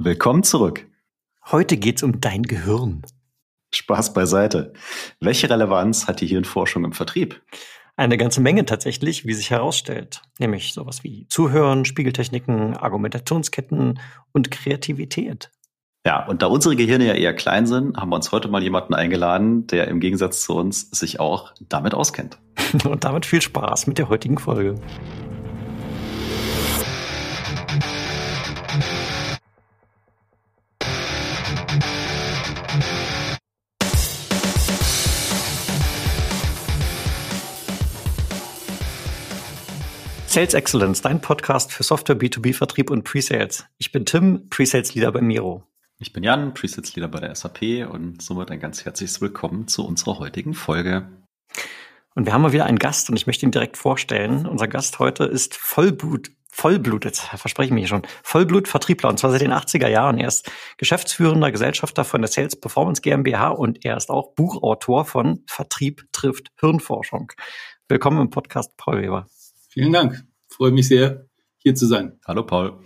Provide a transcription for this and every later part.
Willkommen zurück. Heute geht's um dein Gehirn. Spaß beiseite. Welche Relevanz hat die Hirnforschung im Vertrieb? Eine ganze Menge tatsächlich, wie sich herausstellt. Nämlich sowas wie Zuhören, Spiegeltechniken, Argumentationsketten und Kreativität. Ja, und da unsere Gehirne ja eher klein sind, haben wir uns heute mal jemanden eingeladen, der im Gegensatz zu uns sich auch damit auskennt. und damit viel Spaß mit der heutigen Folge. Sales Excellence, dein Podcast für Software, B2B-Vertrieb und Pre-Sales. Ich bin Tim, Pre-Sales-Leader bei Miro. Ich bin Jan, Pre-Sales-Leader bei der SAP und somit ein ganz herzliches Willkommen zu unserer heutigen Folge. Und wir haben mal wieder einen Gast und ich möchte ihn direkt vorstellen. Unser Gast heute ist Vollblut, Vollblut, jetzt verspreche ich mich schon, Vollblut-Vertriebler und zwar seit den 80er Jahren. Er ist geschäftsführender Gesellschafter von der Sales Performance GmbH und er ist auch Buchautor von Vertrieb trifft Hirnforschung. Willkommen im Podcast, Paul Weber. Vielen Dank freue mich sehr, hier zu sein. Hallo Paul.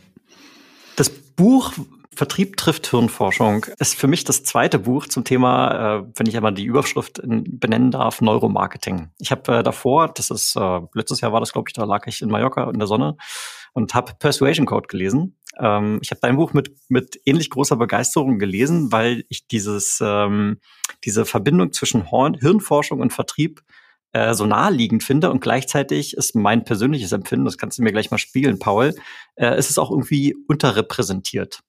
Das Buch Vertrieb trifft Hirnforschung ist für mich das zweite Buch zum Thema, äh, wenn ich einmal die Überschrift benennen darf, Neuromarketing. Ich habe äh, davor, das ist äh, letztes Jahr war das, glaube ich, da lag ich in Mallorca in der Sonne und habe Persuasion Code gelesen. Ähm, ich habe dein Buch mit mit ähnlich großer Begeisterung gelesen, weil ich dieses ähm, diese Verbindung zwischen Hirnforschung und Vertrieb äh, so naheliegend finde und gleichzeitig ist mein persönliches Empfinden, das kannst du mir gleich mal spiegeln, Paul, äh, ist es auch irgendwie unterrepräsentiert.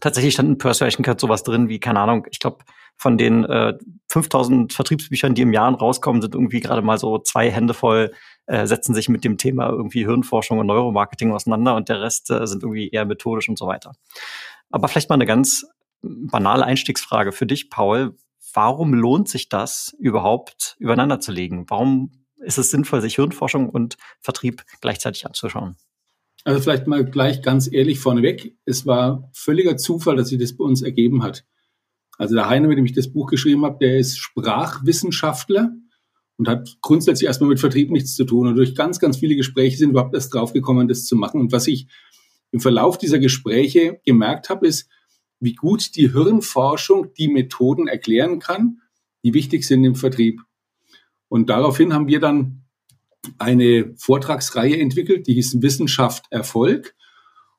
Tatsächlich stand in Persuasion Card sowas drin wie, keine Ahnung, ich glaube, von den äh, 5000 Vertriebsbüchern, die im Jahr rauskommen, sind irgendwie gerade mal so zwei Hände voll, äh, setzen sich mit dem Thema irgendwie Hirnforschung und Neuromarketing auseinander und der Rest äh, sind irgendwie eher methodisch und so weiter. Aber vielleicht mal eine ganz banale Einstiegsfrage für dich, Paul warum lohnt sich das überhaupt übereinander zu legen? Warum ist es sinnvoll, sich Hirnforschung und Vertrieb gleichzeitig anzuschauen? Also vielleicht mal gleich ganz ehrlich vorneweg. Es war völliger Zufall, dass sich das bei uns ergeben hat. Also der Heine, mit dem ich das Buch geschrieben habe, der ist Sprachwissenschaftler und hat grundsätzlich erstmal mit Vertrieb nichts zu tun. Und durch ganz, ganz viele Gespräche sind überhaupt erst draufgekommen, das zu machen. Und was ich im Verlauf dieser Gespräche gemerkt habe, ist, wie gut die Hirnforschung die Methoden erklären kann, die wichtig sind im Vertrieb. Und daraufhin haben wir dann eine Vortragsreihe entwickelt, die hieß Wissenschaft Erfolg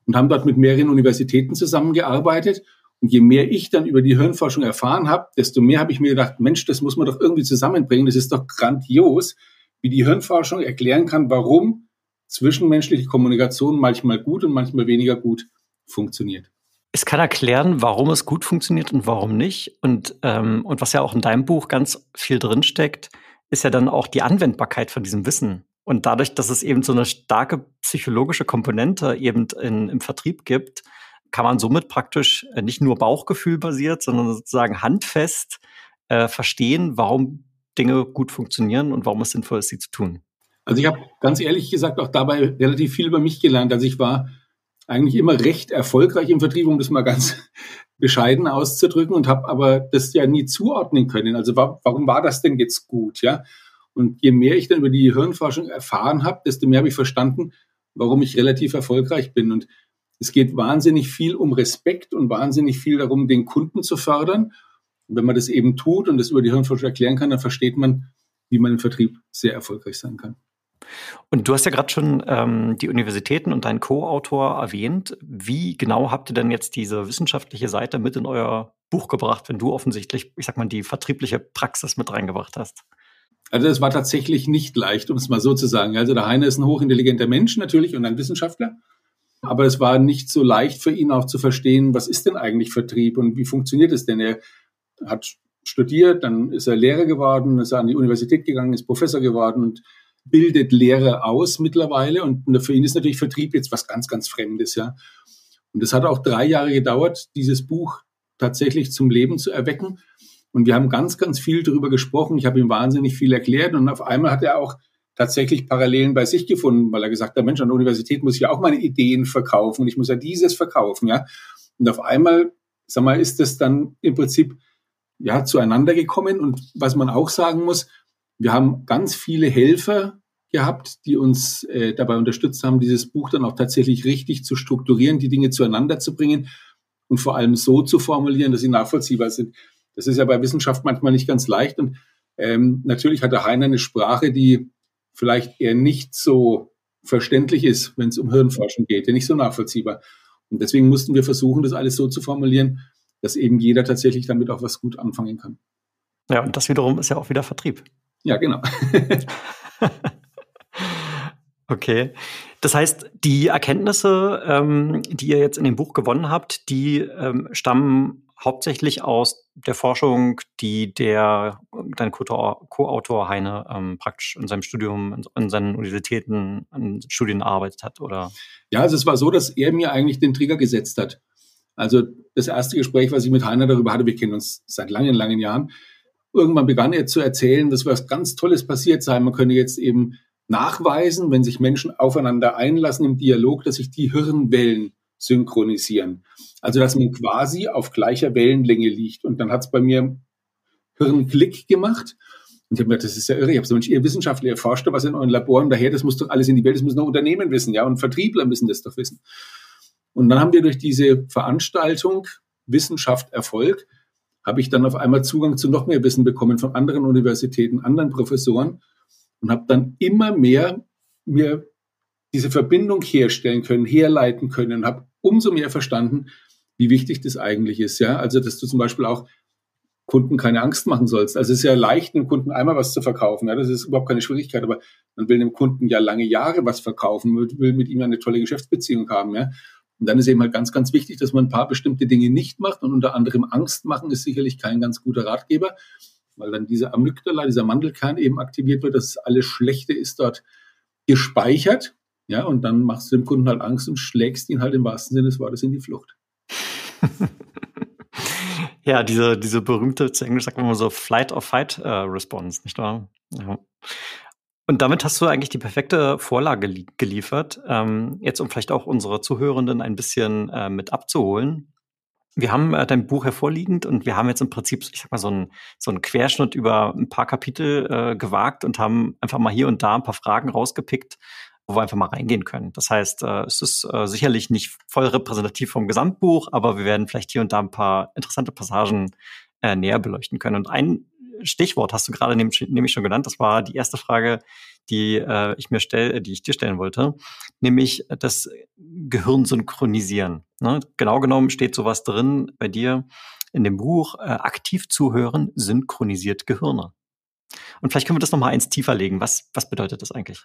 und haben dort mit mehreren Universitäten zusammengearbeitet. Und je mehr ich dann über die Hirnforschung erfahren habe, desto mehr habe ich mir gedacht, Mensch, das muss man doch irgendwie zusammenbringen. Das ist doch grandios, wie die Hirnforschung erklären kann, warum zwischenmenschliche Kommunikation manchmal gut und manchmal weniger gut funktioniert es kann erklären, warum es gut funktioniert und warum nicht. Und, ähm, und was ja auch in deinem Buch ganz viel drinsteckt, ist ja dann auch die Anwendbarkeit von diesem Wissen. Und dadurch, dass es eben so eine starke psychologische Komponente eben in, im Vertrieb gibt, kann man somit praktisch äh, nicht nur Bauchgefühl basiert, sondern sozusagen handfest äh, verstehen, warum Dinge gut funktionieren und warum es sinnvoll ist, sie zu tun. Also ich habe ganz ehrlich gesagt auch dabei relativ viel über mich gelernt. Also ich war eigentlich immer recht erfolgreich im Vertrieb, um das mal ganz bescheiden auszudrücken und habe aber das ja nie zuordnen können. Also wa warum war das denn jetzt gut, ja? Und je mehr ich dann über die Hirnforschung erfahren habe, desto mehr habe ich verstanden, warum ich relativ erfolgreich bin. Und es geht wahnsinnig viel um Respekt und wahnsinnig viel darum, den Kunden zu fördern. Und wenn man das eben tut und das über die Hirnforschung erklären kann, dann versteht man, wie man im Vertrieb sehr erfolgreich sein kann. Und du hast ja gerade schon ähm, die Universitäten und deinen Co-Autor erwähnt. Wie genau habt ihr denn jetzt diese wissenschaftliche Seite mit in euer Buch gebracht, wenn du offensichtlich, ich sag mal, die vertriebliche Praxis mit reingebracht hast? Also das war tatsächlich nicht leicht, um es mal so zu sagen. Also der Heine ist ein hochintelligenter Mensch natürlich und ein Wissenschaftler. Aber es war nicht so leicht für ihn auch zu verstehen, was ist denn eigentlich Vertrieb und wie funktioniert es denn? Er hat studiert, dann ist er Lehrer geworden, ist er an die Universität gegangen, ist Professor geworden und bildet Lehre aus mittlerweile und für ihn ist natürlich Vertrieb jetzt was ganz, ganz Fremdes, ja. Und es hat auch drei Jahre gedauert, dieses Buch tatsächlich zum Leben zu erwecken. Und wir haben ganz, ganz viel darüber gesprochen. Ich habe ihm wahnsinnig viel erklärt und auf einmal hat er auch tatsächlich Parallelen bei sich gefunden, weil er gesagt hat, Mensch, an der Universität muss ich ja auch meine Ideen verkaufen und ich muss ja dieses verkaufen, ja. Und auf einmal, sag mal, ist das dann im Prinzip ja zueinander gekommen. Und was man auch sagen muss, wir haben ganz viele Helfer gehabt, die uns äh, dabei unterstützt haben, dieses Buch dann auch tatsächlich richtig zu strukturieren, die Dinge zueinander zu bringen. und vor allem so zu formulieren, dass sie nachvollziehbar sind. Das ist ja bei Wissenschaft manchmal nicht ganz leicht. Und ähm, natürlich hat der Heiner eine Sprache, die vielleicht eher nicht so verständlich ist, wenn es um Hirnforschung geht, nicht so nachvollziehbar. Und deswegen mussten wir versuchen, das alles so zu formulieren, dass eben jeder tatsächlich damit auch was gut anfangen kann. Ja, und das wiederum ist ja auch wieder Vertrieb. Ja, genau. okay. Das heißt, die Erkenntnisse, ähm, die ihr jetzt in dem Buch gewonnen habt, die ähm, stammen hauptsächlich aus der Forschung, die der dein Co-Autor Heine ähm, praktisch in seinem Studium, in, in seinen Universitäten, in Studien erarbeitet hat, oder? Ja, also es war so, dass er mir eigentlich den Trigger gesetzt hat. Also das erste Gespräch, was ich mit Heiner darüber hatte, wir kennen uns seit langen, langen Jahren. Irgendwann begann er zu erzählen, dass was ganz Tolles passiert sei. Man könne jetzt eben nachweisen, wenn sich Menschen aufeinander einlassen im Dialog, dass sich die Hirnwellen synchronisieren. Also dass man quasi auf gleicher Wellenlänge liegt. Und dann hat es bei mir Hirnklick gemacht. Und ich habe mir gedacht, das ist ja irre. Ich habe so, Mensch, ihr Wissenschaftler, ihr forscht was in euren Laboren daher, das muss doch alles in die Welt, das müssen doch Unternehmen wissen, ja, und Vertriebler müssen das doch wissen. Und dann haben wir durch diese Veranstaltung Wissenschaft Erfolg, habe ich dann auf einmal Zugang zu noch mehr Wissen bekommen von anderen Universitäten, anderen Professoren und habe dann immer mehr mir diese Verbindung herstellen können, herleiten können und habe umso mehr verstanden, wie wichtig das eigentlich ist. Ja, also dass du zum Beispiel auch Kunden keine Angst machen sollst. Also es ist ja leicht, einem Kunden einmal was zu verkaufen. Ja, das ist überhaupt keine Schwierigkeit, aber man will dem Kunden ja lange Jahre was verkaufen, will mit ihm eine tolle Geschäftsbeziehung haben. Ja, und dann ist eben halt ganz, ganz wichtig, dass man ein paar bestimmte Dinge nicht macht und unter anderem Angst machen ist sicherlich kein ganz guter Ratgeber, weil dann dieser Amygdala, dieser Mandelkern eben aktiviert wird, dass alles Schlechte ist dort gespeichert. Ja, und dann machst du dem Kunden halt Angst und schlägst ihn halt im wahrsten Sinne des Wortes in die Flucht. ja, diese, diese berühmte, zu Englisch sagt man mal so Flight or Fight äh, Response, nicht wahr? Ja. Und damit hast du eigentlich die perfekte Vorlage geliefert, ähm, jetzt um vielleicht auch unsere Zuhörenden ein bisschen äh, mit abzuholen. Wir haben äh, dein Buch hervorliegend und wir haben jetzt im Prinzip, ich sag mal, so einen so einen Querschnitt über ein paar Kapitel äh, gewagt und haben einfach mal hier und da ein paar Fragen rausgepickt, wo wir einfach mal reingehen können. Das heißt, äh, es ist äh, sicherlich nicht voll repräsentativ vom Gesamtbuch, aber wir werden vielleicht hier und da ein paar interessante Passagen äh, näher beleuchten können. Und ein Stichwort hast du gerade nämlich, schon genannt. Das war die erste Frage, die äh, ich mir stelle, die ich dir stellen wollte, nämlich das Gehirn synchronisieren. Ne? Genau genommen steht sowas drin bei dir in dem Buch. Äh, aktiv zuhören synchronisiert Gehirne. Und vielleicht können wir das noch mal eins tiefer legen. Was was bedeutet das eigentlich?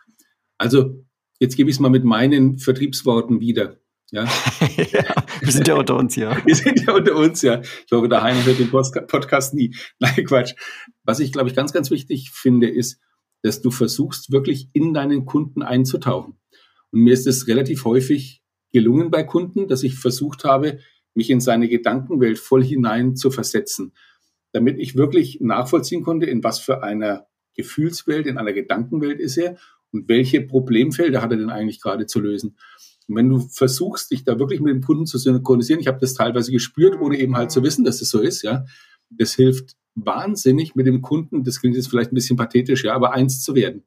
Also jetzt gebe ich es mal mit meinen Vertriebsworten wieder. Ja. ja. wir sind ja unter uns ja. Wir sind ja unter uns ja. Ich hoffe, der Heiner hört den Podcast nie. Nein, Quatsch. Was ich, glaube ich, ganz, ganz wichtig finde, ist, dass du versuchst, wirklich in deinen Kunden einzutauchen. Und mir ist es relativ häufig gelungen bei Kunden, dass ich versucht habe, mich in seine Gedankenwelt voll hinein zu versetzen, damit ich wirklich nachvollziehen konnte, in was für einer Gefühlswelt, in einer Gedankenwelt ist er und welche Problemfelder hat er denn eigentlich gerade zu lösen. Und wenn du versuchst, dich da wirklich mit dem Kunden zu synchronisieren, ich habe das teilweise gespürt, ohne eben halt zu wissen, dass das so ist, ja, das hilft wahnsinnig mit dem Kunden, das klingt jetzt vielleicht ein bisschen pathetisch, ja, aber eins zu werden.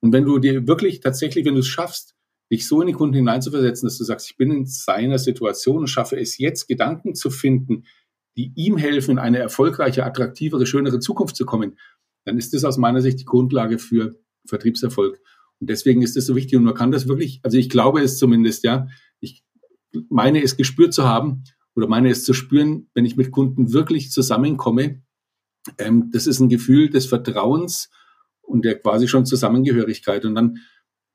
Und wenn du dir wirklich tatsächlich, wenn du es schaffst, dich so in den Kunden hineinzuversetzen, dass du sagst, ich bin in seiner Situation und schaffe es jetzt, Gedanken zu finden, die ihm helfen, in eine erfolgreiche, attraktivere, schönere Zukunft zu kommen, dann ist das aus meiner Sicht die Grundlage für Vertriebserfolg. Und deswegen ist das so wichtig und man kann das wirklich, also ich glaube es zumindest, ja, ich meine es gespürt zu haben oder meine es zu spüren, wenn ich mit Kunden wirklich zusammenkomme. Ähm, das ist ein Gefühl des Vertrauens und der quasi schon Zusammengehörigkeit. Und dann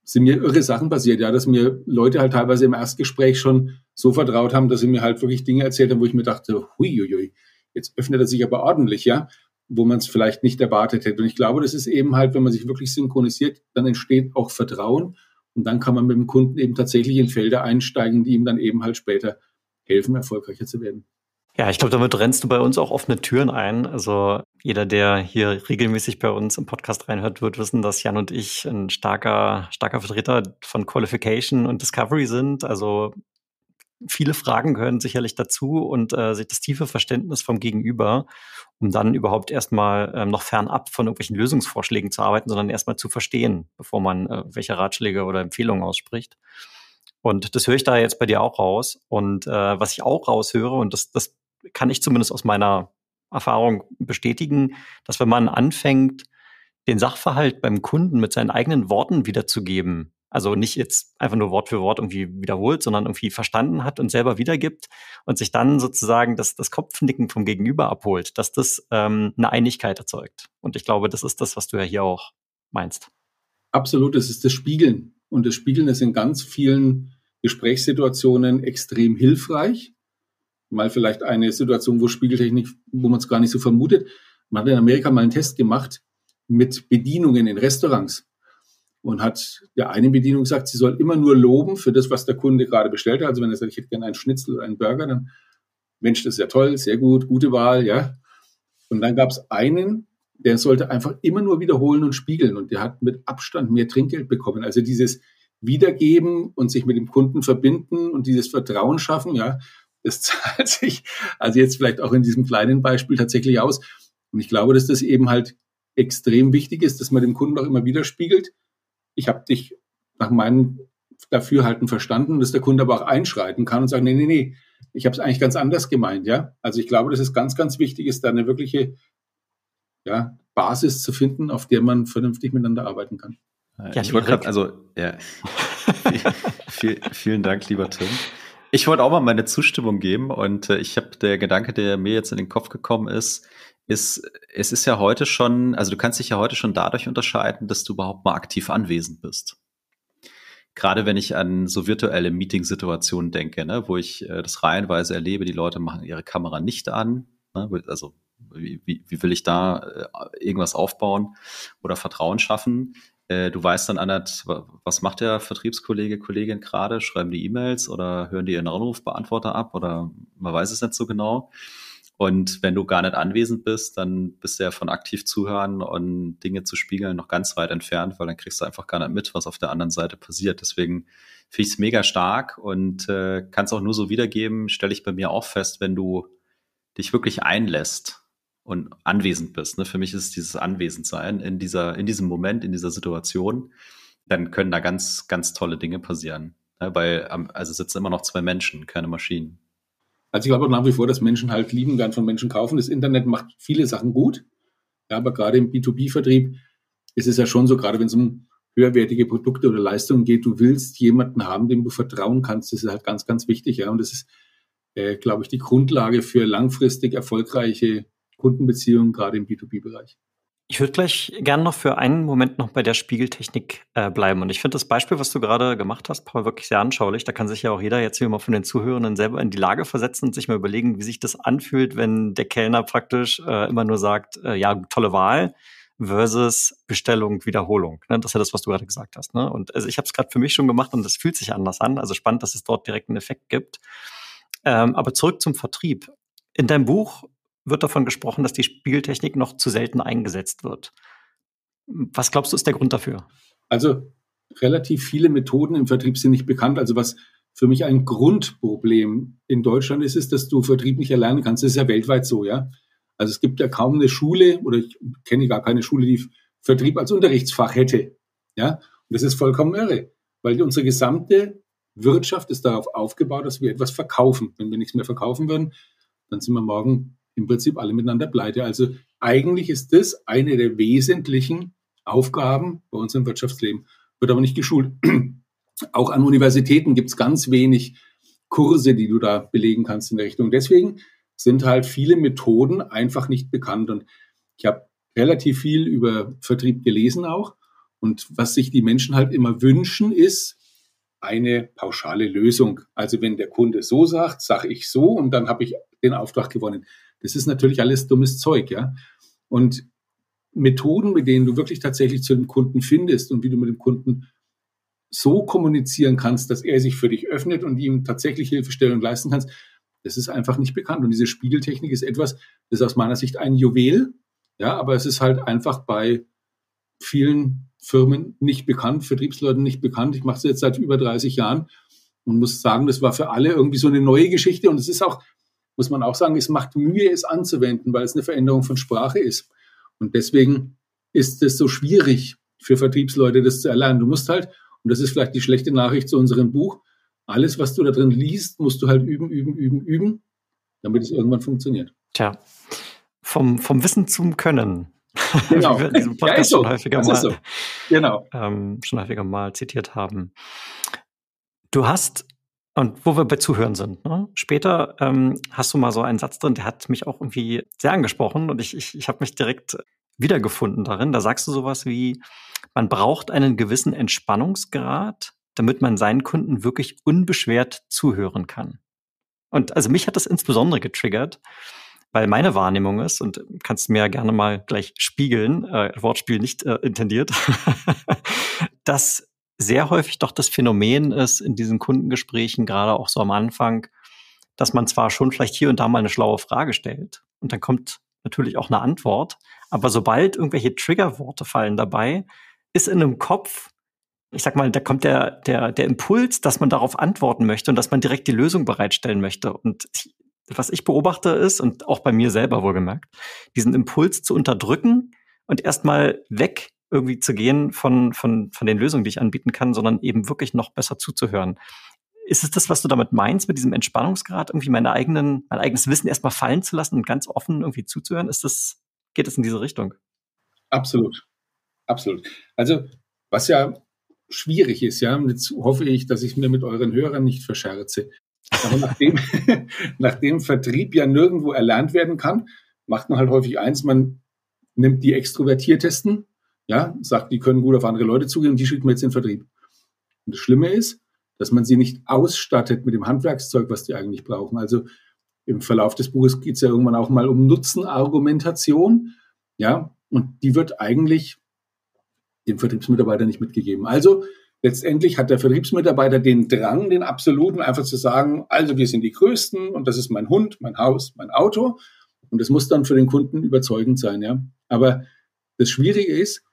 sind mir irre Sachen passiert, ja, dass mir Leute halt teilweise im Erstgespräch schon so vertraut haben, dass sie mir halt wirklich Dinge erzählt haben, wo ich mir dachte, huiuiui, jetzt öffnet er sich aber ordentlich, ja wo man es vielleicht nicht erwartet hätte. Und ich glaube, das ist eben halt, wenn man sich wirklich synchronisiert, dann entsteht auch Vertrauen und dann kann man mit dem Kunden eben tatsächlich in Felder einsteigen, die ihm dann eben halt später helfen, erfolgreicher zu werden. Ja, ich glaube, damit rennst du bei uns auch offene Türen ein. Also jeder, der hier regelmäßig bei uns im Podcast reinhört, wird wissen, dass Jan und ich ein starker, starker Vertreter von Qualification und Discovery sind. Also viele Fragen gehören sicherlich dazu und äh, das tiefe Verständnis vom Gegenüber, um dann überhaupt erstmal ähm, noch fernab von irgendwelchen Lösungsvorschlägen zu arbeiten, sondern erstmal zu verstehen, bevor man äh, welche Ratschläge oder Empfehlungen ausspricht. Und das höre ich da jetzt bei dir auch raus. Und äh, was ich auch raushöre, und das, das kann ich zumindest aus meiner Erfahrung bestätigen, dass wenn man anfängt, den Sachverhalt beim Kunden mit seinen eigenen Worten wiederzugeben, also nicht jetzt einfach nur Wort für Wort irgendwie wiederholt, sondern irgendwie verstanden hat und selber wiedergibt und sich dann sozusagen das, das Kopfnicken vom Gegenüber abholt, dass das ähm, eine Einigkeit erzeugt. Und ich glaube, das ist das, was du ja hier auch meinst. Absolut, das ist das Spiegeln. Und das Spiegeln ist in ganz vielen Gesprächssituationen extrem hilfreich. Mal vielleicht eine Situation, wo Spiegeltechnik, wo man es gar nicht so vermutet. Man hat in Amerika mal einen Test gemacht mit Bedienungen in Restaurants und hat der eine Bedienung gesagt, sie soll immer nur loben für das, was der Kunde gerade bestellt hat. Also wenn er sagt, ich hätte gerne einen Schnitzel oder einen Burger, dann Mensch, das ist ja toll, sehr gut, gute Wahl, ja. Und dann gab es einen, der sollte einfach immer nur wiederholen und spiegeln und der hat mit Abstand mehr Trinkgeld bekommen. Also dieses Wiedergeben und sich mit dem Kunden verbinden und dieses Vertrauen schaffen, ja, das zahlt sich also jetzt vielleicht auch in diesem kleinen Beispiel tatsächlich aus. Und ich glaube, dass das eben halt extrem wichtig ist, dass man dem Kunden auch immer widerspiegelt, ich habe dich nach meinem Dafürhalten verstanden, dass der Kunde aber auch einschreiten kann und sagen, nee, nee, nee, ich habe es eigentlich ganz anders gemeint, ja. Also ich glaube, dass es ganz, ganz wichtig ist, da eine wirkliche ja, Basis zu finden, auf der man vernünftig miteinander arbeiten kann. Ja, ich wollte gerade, also ja, viel, vielen Dank, lieber Tim. Ich wollte auch mal meine Zustimmung geben und äh, ich habe der Gedanke, der mir jetzt in den Kopf gekommen ist, ist, es ist ja heute schon, also du kannst dich ja heute schon dadurch unterscheiden, dass du überhaupt mal aktiv anwesend bist. Gerade wenn ich an so virtuelle Meeting-Situationen denke, ne, wo ich äh, das reihenweise erlebe, die Leute machen ihre Kamera nicht an. Ne, also wie, wie, wie will ich da äh, irgendwas aufbauen oder Vertrauen schaffen? Äh, du weißt dann, Annette, was macht der Vertriebskollege, Kollegin gerade? Schreiben die E-Mails oder hören die ihren Anrufbeantworter ab oder man weiß es nicht so genau. Und wenn du gar nicht anwesend bist, dann bist du ja von aktiv zuhören und Dinge zu spiegeln noch ganz weit entfernt, weil dann kriegst du einfach gar nicht mit, was auf der anderen Seite passiert. Deswegen finde ich es mega stark und äh, kann es auch nur so wiedergeben, stelle ich bei mir auch fest, wenn du dich wirklich einlässt und anwesend bist. Ne? Für mich ist es dieses Anwesendsein in dieser, in diesem Moment, in dieser Situation, dann können da ganz, ganz tolle Dinge passieren. Ne? Weil, also sitzen immer noch zwei Menschen, keine Maschinen. Also ich glaube nach wie vor, dass Menschen halt lieben gern von Menschen kaufen. Das Internet macht viele Sachen gut. Ja, aber gerade im B2B-Vertrieb ist es ja schon so, gerade wenn es um höherwertige Produkte oder Leistungen geht, du willst jemanden haben, dem du vertrauen kannst. Das ist halt ganz, ganz wichtig. Ja, und das ist, äh, glaube ich, die Grundlage für langfristig erfolgreiche Kundenbeziehungen, gerade im B2B-Bereich. Ich würde gleich gerne noch für einen Moment noch bei der Spiegeltechnik äh, bleiben. Und ich finde das Beispiel, was du gerade gemacht hast, Paul, wirklich sehr anschaulich. Da kann sich ja auch jeder jetzt hier mal von den Zuhörenden selber in die Lage versetzen und sich mal überlegen, wie sich das anfühlt, wenn der Kellner praktisch äh, immer nur sagt, äh, ja, tolle Wahl versus Bestellung, Wiederholung. Ne? Das ist ja das, was du gerade gesagt hast. Ne? Und also ich habe es gerade für mich schon gemacht und das fühlt sich anders an. Also spannend, dass es dort direkt einen Effekt gibt. Ähm, aber zurück zum Vertrieb. In deinem Buch wird davon gesprochen, dass die Spieltechnik noch zu selten eingesetzt wird. Was glaubst du, ist der Grund dafür? Also relativ viele Methoden im Vertrieb sind nicht bekannt. Also was für mich ein Grundproblem in Deutschland ist, ist, dass du Vertrieb nicht erlernen kannst. Das ist ja weltweit so, ja. Also es gibt ja kaum eine Schule oder ich kenne gar keine Schule, die Vertrieb als Unterrichtsfach hätte. Ja, und das ist vollkommen irre, weil unsere gesamte Wirtschaft ist darauf aufgebaut, dass wir etwas verkaufen. Wenn wir nichts mehr verkaufen würden, dann sind wir morgen im Prinzip alle miteinander pleite. Also eigentlich ist das eine der wesentlichen Aufgaben bei uns im Wirtschaftsleben, wird aber nicht geschult. Auch an Universitäten gibt es ganz wenig Kurse, die du da belegen kannst in der Richtung. Deswegen sind halt viele Methoden einfach nicht bekannt. Und ich habe relativ viel über Vertrieb gelesen auch. Und was sich die Menschen halt immer wünschen, ist eine pauschale Lösung. Also wenn der Kunde so sagt, sage ich so und dann habe ich den Auftrag gewonnen. Das ist natürlich alles dummes Zeug, ja. Und Methoden, mit denen du wirklich tatsächlich zu dem Kunden findest und wie du mit dem Kunden so kommunizieren kannst, dass er sich für dich öffnet und ihm tatsächlich Hilfestellung leisten kannst, das ist einfach nicht bekannt. Und diese Spiegeltechnik ist etwas, das ist aus meiner Sicht ein Juwel, ja, aber es ist halt einfach bei vielen Firmen nicht bekannt, Vertriebsleuten nicht bekannt. Ich mache es jetzt seit über 30 Jahren und muss sagen, das war für alle irgendwie so eine neue Geschichte und es ist auch muss man auch sagen, es macht Mühe, es anzuwenden, weil es eine Veränderung von Sprache ist. Und deswegen ist es so schwierig für Vertriebsleute, das zu erlernen. Du musst halt, und das ist vielleicht die schlechte Nachricht zu unserem Buch, alles, was du da drin liest, musst du halt üben, üben, üben, üben, damit es irgendwann funktioniert. Tja, vom, vom Wissen zum Können. Genau. Wie diesem Podcast ja, so. schon häufiger das mal, so. Genau. ähm, schon häufiger mal zitiert haben. Du hast, und wo wir bei Zuhören sind, ne? später ähm, hast du mal so einen Satz drin, der hat mich auch irgendwie sehr angesprochen und ich, ich, ich habe mich direkt wiedergefunden darin. Da sagst du sowas wie, man braucht einen gewissen Entspannungsgrad, damit man seinen Kunden wirklich unbeschwert zuhören kann. Und also mich hat das insbesondere getriggert, weil meine Wahrnehmung ist, und kannst mir ja gerne mal gleich spiegeln, äh, Wortspiel nicht äh, intendiert, dass sehr häufig doch das Phänomen ist in diesen Kundengesprächen, gerade auch so am Anfang, dass man zwar schon vielleicht hier und da mal eine schlaue Frage stellt und dann kommt natürlich auch eine Antwort, aber sobald irgendwelche Triggerworte fallen dabei, ist in einem Kopf, ich sag mal, da kommt der, der, der Impuls, dass man darauf antworten möchte und dass man direkt die Lösung bereitstellen möchte. Und was ich beobachte ist, und auch bei mir selber wohlgemerkt, diesen Impuls zu unterdrücken und erstmal weg irgendwie zu gehen von, von, von den Lösungen, die ich anbieten kann, sondern eben wirklich noch besser zuzuhören. Ist es das, was du damit meinst, mit diesem Entspannungsgrad, irgendwie meine eigenen, mein eigenes Wissen erstmal fallen zu lassen und ganz offen irgendwie zuzuhören? Ist das, geht es in diese Richtung? Absolut. Absolut. Also, was ja schwierig ist, ja, und jetzt hoffe ich, dass ich mir mit euren Hörern nicht verscherze. Aber nachdem, nachdem Vertrieb ja nirgendwo erlernt werden kann, macht man halt häufig eins, man nimmt die Extrovertiertesten, ja, sagt, die können gut auf andere Leute zugehen und die schickt man jetzt in den Vertrieb. Und das Schlimme ist, dass man sie nicht ausstattet mit dem Handwerkszeug, was die eigentlich brauchen. Also im Verlauf des Buches geht es ja irgendwann auch mal um Nutzenargumentation, ja, und die wird eigentlich dem Vertriebsmitarbeiter nicht mitgegeben. Also letztendlich hat der Vertriebsmitarbeiter den Drang, den absoluten, einfach zu sagen, also wir sind die Größten und das ist mein Hund, mein Haus, mein Auto. Und das muss dann für den Kunden überzeugend sein, ja. Aber das Schwierige ist,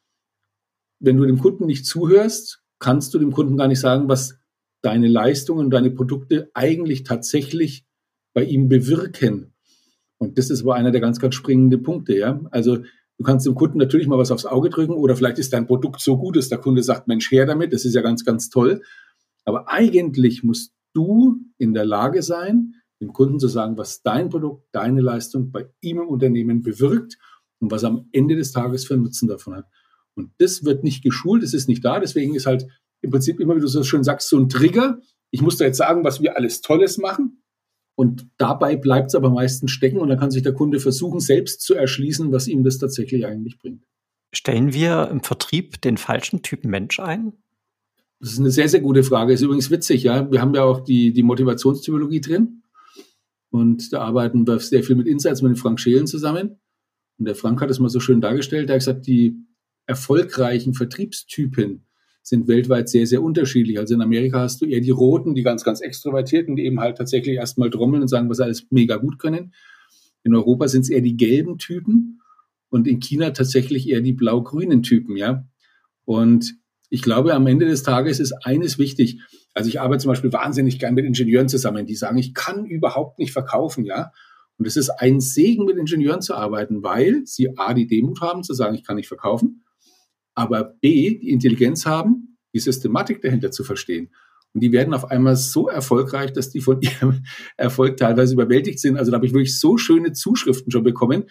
wenn du dem Kunden nicht zuhörst, kannst du dem Kunden gar nicht sagen, was deine Leistungen und deine Produkte eigentlich tatsächlich bei ihm bewirken. Und das ist aber einer der ganz, ganz springenden Punkte, ja. Also du kannst dem Kunden natürlich mal was aufs Auge drücken oder vielleicht ist dein Produkt so gut, dass der Kunde sagt, Mensch, her damit, das ist ja ganz, ganz toll. Aber eigentlich musst du in der Lage sein, dem Kunden zu sagen, was dein Produkt, deine Leistung bei ihm im Unternehmen bewirkt und was am Ende des Tages für Nutzen davon hat. Und das wird nicht geschult, das ist nicht da. Deswegen ist halt im Prinzip immer, wie du so schön sagst, so ein Trigger. Ich muss da jetzt sagen, was wir alles Tolles machen. Und dabei bleibt es aber meistens stecken und dann kann sich der Kunde versuchen, selbst zu erschließen, was ihm das tatsächlich eigentlich bringt. Stellen wir im Vertrieb den falschen Typ Mensch ein? Das ist eine sehr, sehr gute Frage. Ist übrigens witzig, ja. Wir haben ja auch die, die Motivationstypologie drin. Und da arbeiten wir sehr viel mit Insights mit Frank Schelen zusammen. Und der Frank hat es mal so schön dargestellt. Er hat gesagt, die erfolgreichen Vertriebstypen sind weltweit sehr, sehr unterschiedlich. Also in Amerika hast du eher die Roten, die ganz, ganz extrovertierten, die eben halt tatsächlich erstmal trommeln und sagen, was sie alles mega gut können. In Europa sind es eher die gelben Typen und in China tatsächlich eher die blau-grünen Typen, ja. Und ich glaube, am Ende des Tages ist eines wichtig. Also ich arbeite zum Beispiel wahnsinnig gern mit Ingenieuren zusammen, die sagen, ich kann überhaupt nicht verkaufen, ja. Und es ist ein Segen, mit Ingenieuren zu arbeiten, weil sie A, die Demut haben, zu sagen, ich kann nicht verkaufen aber B, die Intelligenz haben, die Systematik dahinter zu verstehen. Und die werden auf einmal so erfolgreich, dass die von ihrem Erfolg teilweise überwältigt sind. Also da habe ich wirklich so schöne Zuschriften schon bekommen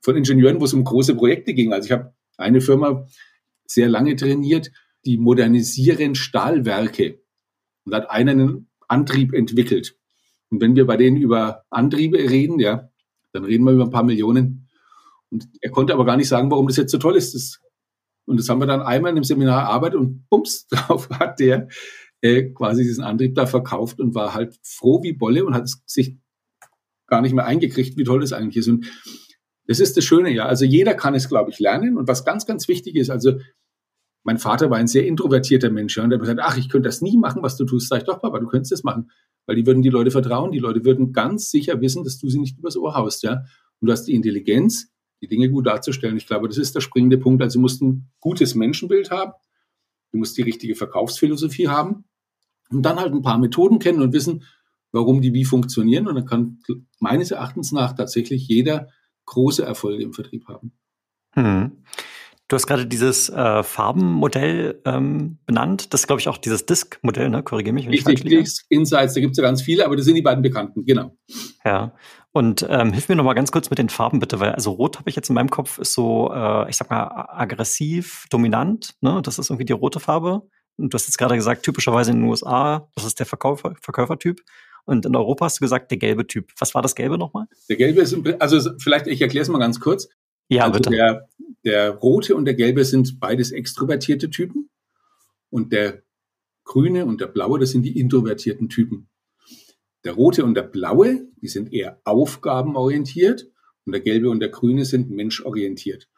von Ingenieuren, wo es um große Projekte ging. Also ich habe eine Firma sehr lange trainiert, die modernisieren Stahlwerke. Und hat einen Antrieb entwickelt. Und wenn wir bei denen über Antriebe reden, ja, dann reden wir über ein paar Millionen. Und er konnte aber gar nicht sagen, warum das jetzt so toll ist. Das und das haben wir dann einmal in einem Seminar erarbeitet und bums, drauf hat der äh, quasi diesen Antrieb da verkauft und war halt froh wie Bolle und hat sich gar nicht mehr eingekriegt, wie toll das eigentlich ist. Und das ist das Schöne, ja. Also jeder kann es, glaube ich, lernen. Und was ganz, ganz wichtig ist, also mein Vater war ein sehr introvertierter Mensch, ja, und der hat gesagt, ach, ich könnte das nie machen, was du tust. Sag ich doch, Papa, du könntest das machen. Weil die würden die Leute vertrauen, die Leute würden ganz sicher wissen, dass du sie nicht übers Ohr haust, ja. Und du hast die Intelligenz, die Dinge gut darzustellen. Ich glaube, das ist der springende Punkt. Also du musst ein gutes Menschenbild haben, du musst die richtige Verkaufsphilosophie haben und dann halt ein paar Methoden kennen und wissen, warum die wie funktionieren. Und dann kann meines Erachtens nach tatsächlich jeder große Erfolge im Vertrieb haben. Hm. Du hast gerade dieses äh, Farbenmodell ähm, benannt. Das ist, glaube ich, auch dieses Disk-Modell, ne? Korrigiere mich, wenn Richtig, ich falsch liege. Disk, Insights, da gibt es ja ganz viele, aber das sind die beiden bekannten, genau. Ja. Und ähm, hilf mir noch mal ganz kurz mit den Farben bitte, weil also Rot habe ich jetzt in meinem Kopf ist so, äh, ich sag mal, aggressiv, dominant. Ne? Das ist irgendwie die rote Farbe. Und du hast jetzt gerade gesagt, typischerweise in den USA, das ist der Verkäufer, Verkäufertyp. Und in Europa hast du gesagt, der gelbe Typ. Was war das Gelbe nochmal? Der Gelbe ist, also vielleicht, ich erkläre es mal ganz kurz. Ja, also bitte. Der, der rote und der gelbe sind beides extrovertierte Typen und der grüne und der blaue, das sind die introvertierten Typen. Der rote und der blaue, die sind eher aufgabenorientiert und der gelbe und der grüne sind menschorientiert.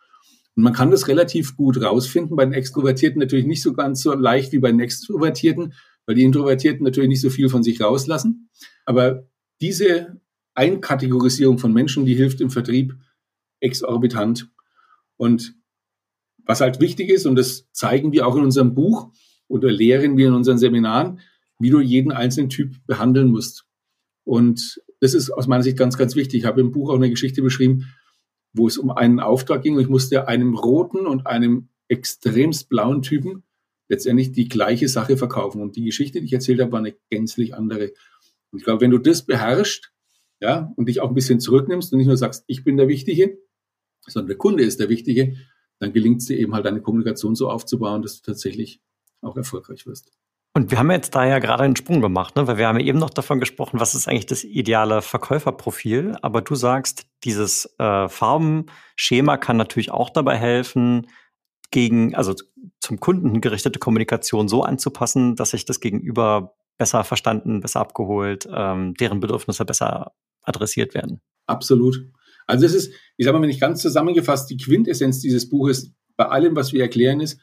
Und man kann das relativ gut rausfinden. Bei den Extrovertierten natürlich nicht so ganz so leicht wie bei den Extrovertierten, weil die Introvertierten natürlich nicht so viel von sich rauslassen. Aber diese Einkategorisierung von Menschen, die hilft im Vertrieb exorbitant. Und was halt wichtig ist, und das zeigen wir auch in unserem Buch oder lehren wir in unseren Seminaren, wie du jeden einzelnen Typ behandeln musst. Und das ist aus meiner Sicht ganz, ganz wichtig. Ich habe im Buch auch eine Geschichte beschrieben, wo es um einen Auftrag ging und ich musste einem roten und einem extremst blauen Typen letztendlich die gleiche Sache verkaufen. Und die Geschichte, die ich erzählt habe, war eine gänzlich andere. Und ich glaube, wenn du das beherrschst, ja, und dich auch ein bisschen zurücknimmst und nicht nur sagst, ich bin der Wichtige, sondern der Kunde ist der Wichtige, dann gelingt es dir eben halt deine Kommunikation so aufzubauen, dass du tatsächlich auch erfolgreich wirst. Und wir haben jetzt da ja gerade einen Sprung gemacht, ne? weil wir haben eben noch davon gesprochen, was ist eigentlich das ideale Verkäuferprofil. Aber du sagst, dieses äh, Farbenschema kann natürlich auch dabei helfen, gegen, also zum Kunden gerichtete Kommunikation so anzupassen, dass sich das Gegenüber besser verstanden, besser abgeholt, ähm, deren Bedürfnisse besser adressiert werden. Absolut. Also es ist, ich sage mal, wenn ich ganz zusammengefasst, die Quintessenz dieses Buches bei allem, was wir erklären, ist,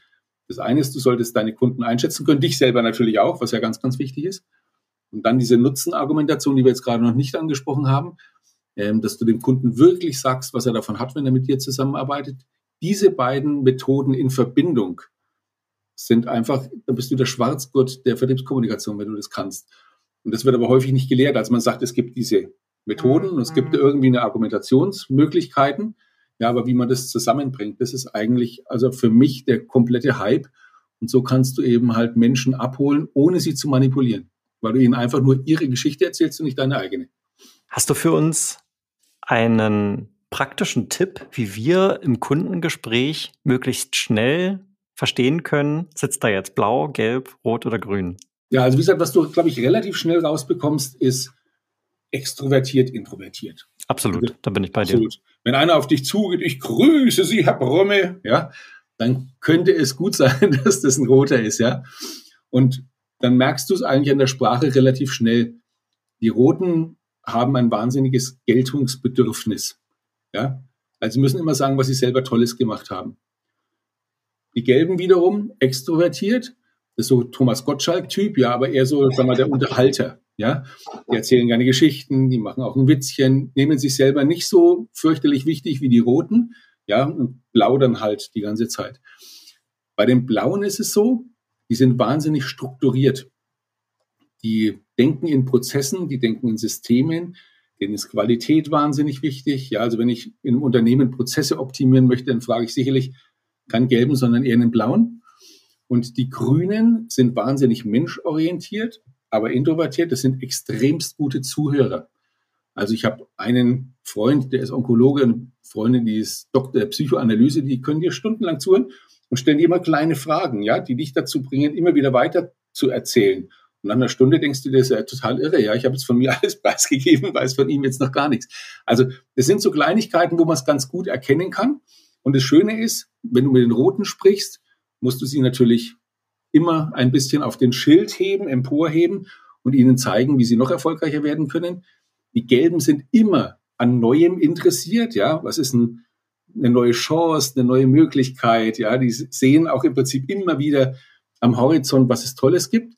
das eine ist, du solltest deine Kunden einschätzen können, dich selber natürlich auch, was ja ganz, ganz wichtig ist. Und dann diese Nutzenargumentation, die wir jetzt gerade noch nicht angesprochen haben, ähm, dass du dem Kunden wirklich sagst, was er davon hat, wenn er mit dir zusammenarbeitet. Diese beiden Methoden in Verbindung sind einfach, da bist du der Schwarzgurt der Vertriebskommunikation, wenn du das kannst. Und das wird aber häufig nicht gelehrt. als man sagt, es gibt diese Methoden und es gibt mhm. irgendwie eine Argumentationsmöglichkeiten. Ja, aber wie man das zusammenbringt, das ist eigentlich also für mich der komplette Hype. Und so kannst du eben halt Menschen abholen, ohne sie zu manipulieren, weil du ihnen einfach nur ihre Geschichte erzählst und nicht deine eigene. Hast du für uns einen praktischen Tipp, wie wir im Kundengespräch möglichst schnell verstehen können, sitzt da jetzt blau, gelb, rot oder grün? Ja, also wie gesagt, was du, glaube ich, relativ schnell rausbekommst, ist, extrovertiert, introvertiert. Absolut, also, da bin ich bei absolut. dir. Wenn einer auf dich zugeht, ich grüße Sie, Herr Bromme, ja, dann könnte es gut sein, dass das ein roter ist, ja. Und dann merkst du es eigentlich an der Sprache relativ schnell. Die Roten haben ein wahnsinniges Geltungsbedürfnis, ja. Also sie müssen immer sagen, was sie selber Tolles gemacht haben. Die Gelben wiederum extrovertiert, das ist so Thomas Gottschalk-Typ, ja, aber eher so, sagen wir mal, der Unterhalter. Ja, die erzählen gerne Geschichten, die machen auch ein Witzchen, nehmen sich selber nicht so fürchterlich wichtig wie die Roten, ja, und plaudern halt die ganze Zeit. Bei den Blauen ist es so, die sind wahnsinnig strukturiert. Die denken in Prozessen, die denken in Systemen, denen ist Qualität wahnsinnig wichtig. Ja, also wenn ich in einem Unternehmen Prozesse optimieren möchte, dann frage ich sicherlich keinen gelben, sondern eher einen blauen. Und die Grünen sind wahnsinnig menschorientiert aber introvertiert, das sind extremst gute Zuhörer. Also ich habe einen Freund, der ist Onkologe, eine Freundin, die ist Doktor der Psychoanalyse, die können dir stundenlang zuhören und stellen dir immer kleine Fragen, ja, die dich dazu bringen, immer wieder weiter zu erzählen. Und nach einer Stunde denkst du dir, das ist ja total irre, ja, ich habe jetzt von mir alles preisgegeben, weiß von ihm jetzt noch gar nichts. Also das sind so Kleinigkeiten, wo man es ganz gut erkennen kann. Und das Schöne ist, wenn du mit den Roten sprichst, musst du sie natürlich immer ein bisschen auf den Schild heben, emporheben und ihnen zeigen, wie sie noch erfolgreicher werden können. Die Gelben sind immer an Neuem interessiert, ja. Was ist ein, eine neue Chance, eine neue Möglichkeit, ja. Die sehen auch im Prinzip immer wieder am Horizont, was es Tolles gibt.